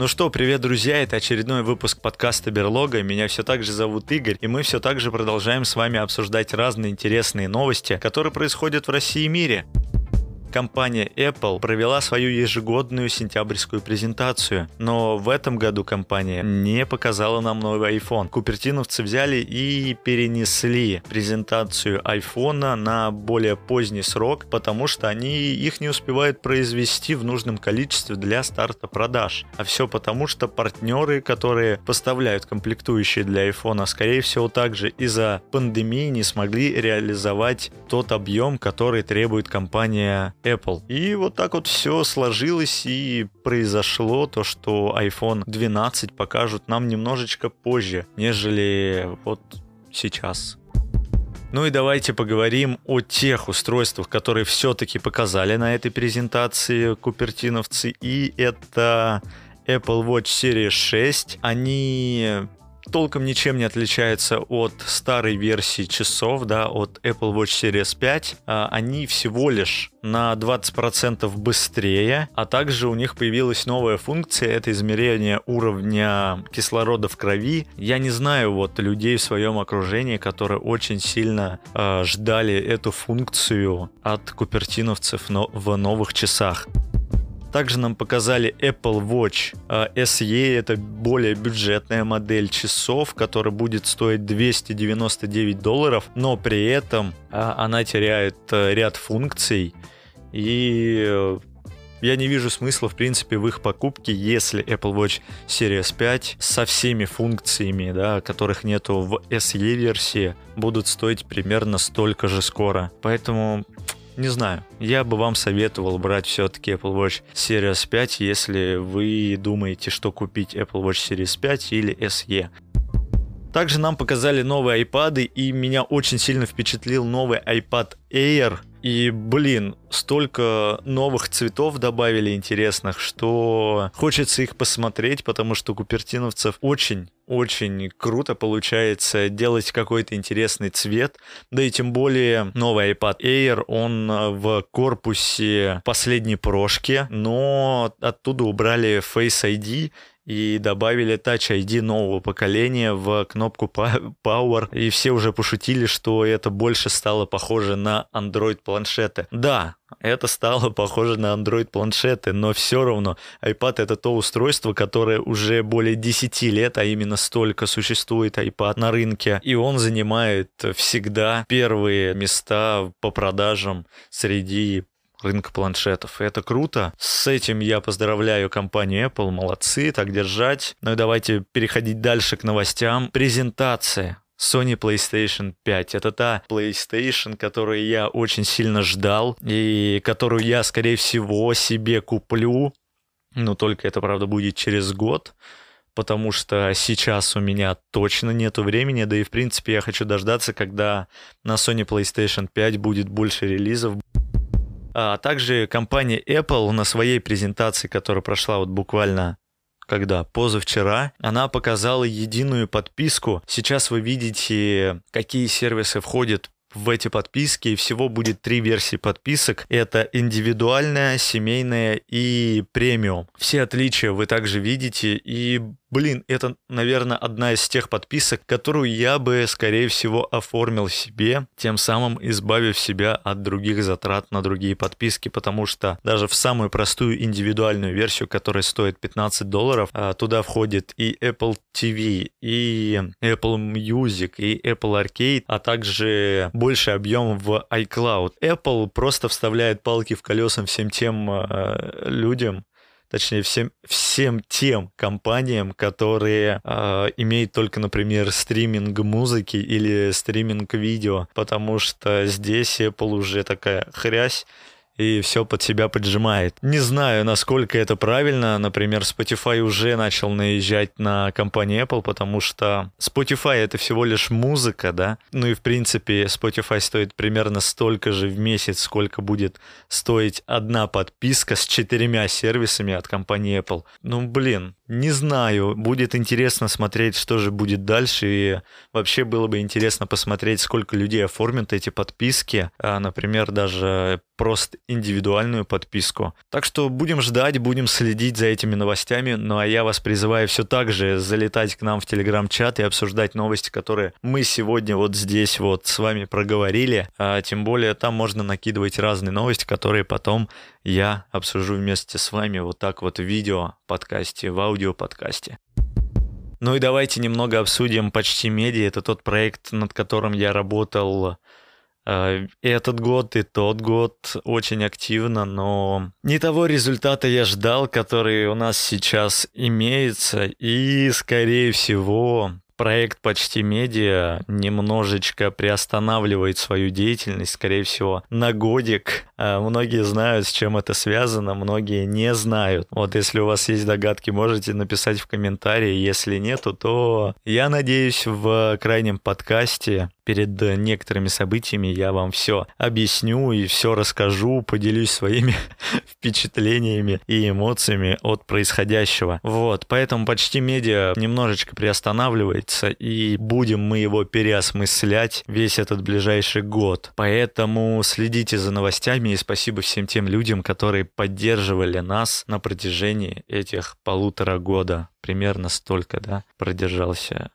Ну что, привет, друзья, это очередной выпуск подкаста Берлога. Меня все так же зовут Игорь, и мы все так же продолжаем с вами обсуждать разные интересные новости, которые происходят в России и мире компания Apple провела свою ежегодную сентябрьскую презентацию, но в этом году компания не показала нам новый iPhone. Купертиновцы взяли и перенесли презентацию iPhone на более поздний срок, потому что они их не успевают произвести в нужном количестве для старта продаж. А все потому, что партнеры, которые поставляют комплектующие для iPhone, скорее всего также из-за пандемии не смогли реализовать тот объем, который требует компания Apple. И вот так вот все сложилось и произошло то, что iPhone 12 покажут нам немножечко позже, нежели вот сейчас. Ну и давайте поговорим о тех устройствах, которые все-таки показали на этой презентации купертиновцы. И это Apple Watch Series 6. Они толком ничем не отличается от старой версии часов, да, от Apple Watch Series 5. А, они всего лишь на 20% быстрее, а также у них появилась новая функция, это измерение уровня кислорода в крови. Я не знаю вот людей в своем окружении, которые очень сильно э, ждали эту функцию от купертиновцев но в новых часах. Также нам показали Apple Watch а, SE, это более бюджетная модель часов, которая будет стоить 299 долларов, но при этом а, она теряет э, ряд функций и э, я не вижу смысла, в принципе, в их покупке, если Apple Watch Series 5 со всеми функциями, да, которых нету в SE-версии, будут стоить примерно столько же скоро. Поэтому не знаю. Я бы вам советовал брать все-таки Apple Watch Series 5, если вы думаете, что купить Apple Watch Series 5 или SE. Также нам показали новые iPad, и меня очень сильно впечатлил новый iPad Air – и, блин, столько новых цветов добавили интересных, что хочется их посмотреть, потому что купертиновцев очень очень круто получается делать какой-то интересный цвет. Да и тем более новый iPad Air, он в корпусе последней прошки, но оттуда убрали Face ID, и добавили Touch ID нового поколения в кнопку Power, и все уже пошутили, что это больше стало похоже на Android планшеты. Да, это стало похоже на Android планшеты, но все равно iPad это то устройство, которое уже более 10 лет, а именно столько существует iPad на рынке, и он занимает всегда первые места по продажам среди рынка планшетов. И это круто. С этим я поздравляю компанию Apple. Молодцы, так держать. Ну и давайте переходить дальше к новостям. Презентация. Sony PlayStation 5. Это та PlayStation, которую я очень сильно ждал и которую я, скорее всего, себе куплю. Но только это, правда, будет через год потому что сейчас у меня точно нету времени, да и в принципе я хочу дождаться, когда на Sony PlayStation 5 будет больше релизов. А также компания Apple на своей презентации, которая прошла вот буквально когда позавчера, она показала единую подписку. Сейчас вы видите, какие сервисы входят в эти подписки, и всего будет три версии подписок. Это индивидуальная, семейная и премиум. Все отличия вы также видите, и Блин, это, наверное, одна из тех подписок, которую я бы, скорее всего, оформил себе, тем самым избавив себя от других затрат на другие подписки, потому что даже в самую простую индивидуальную версию, которая стоит 15 долларов, а, туда входит и Apple TV, и Apple Music, и Apple Arcade, а также больше объем в iCloud. Apple просто вставляет палки в колеса всем тем э, людям, точнее всем, всем тем компаниям, которые э, имеют только, например, стриминг музыки или стриминг видео, потому что здесь Apple уже такая хрясь, и все под себя поджимает. Не знаю, насколько это правильно. Например, Spotify уже начал наезжать на компанию Apple, потому что Spotify это всего лишь музыка, да. Ну и в принципе Spotify стоит примерно столько же в месяц, сколько будет стоить одна подписка с четырьмя сервисами от компании Apple. Ну блин, не знаю, будет интересно смотреть, что же будет дальше, и вообще было бы интересно посмотреть, сколько людей оформят эти подписки, а, например, даже просто индивидуальную подписку. Так что будем ждать, будем следить за этими новостями. Ну а я вас призываю все так же залетать к нам в телеграм-чат и обсуждать новости, которые мы сегодня вот здесь вот с вами проговорили. А тем более там можно накидывать разные новости, которые потом я обсужу вместе с вами вот так вот в видео подкасте, в аудио подкасте. Ну и давайте немного обсудим «Почти медиа». Это тот проект, над которым я работал этот год, и тот год очень активно, но не того результата я ждал, который у нас сейчас имеется, и, скорее всего, проект «Почти медиа» немножечко приостанавливает свою деятельность, скорее всего, на годик. А, многие знают, с чем это связано, многие не знают. Вот если у вас есть догадки, можете написать в комментарии. Если нету, то я надеюсь в крайнем подкасте перед некоторыми событиями я вам все объясню и все расскажу, поделюсь своими впечатлениями и эмоциями от происходящего. Вот, поэтому почти медиа немножечко приостанавливается, и будем мы его переосмыслять весь этот ближайший год. Поэтому следите за новостями и спасибо всем тем людям, которые поддерживали нас на протяжении этих полутора года. Примерно столько, да, продержался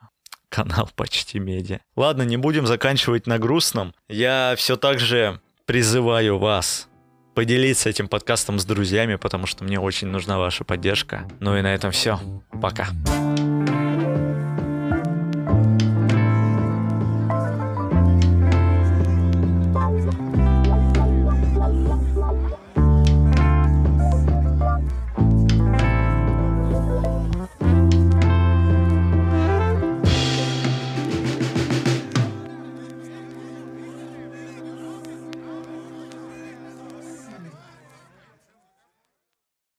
канал Почти Медиа. Ладно, не будем заканчивать на грустном. Я все так же призываю вас поделиться этим подкастом с друзьями, потому что мне очень нужна ваша поддержка. Ну и на этом все. Пока.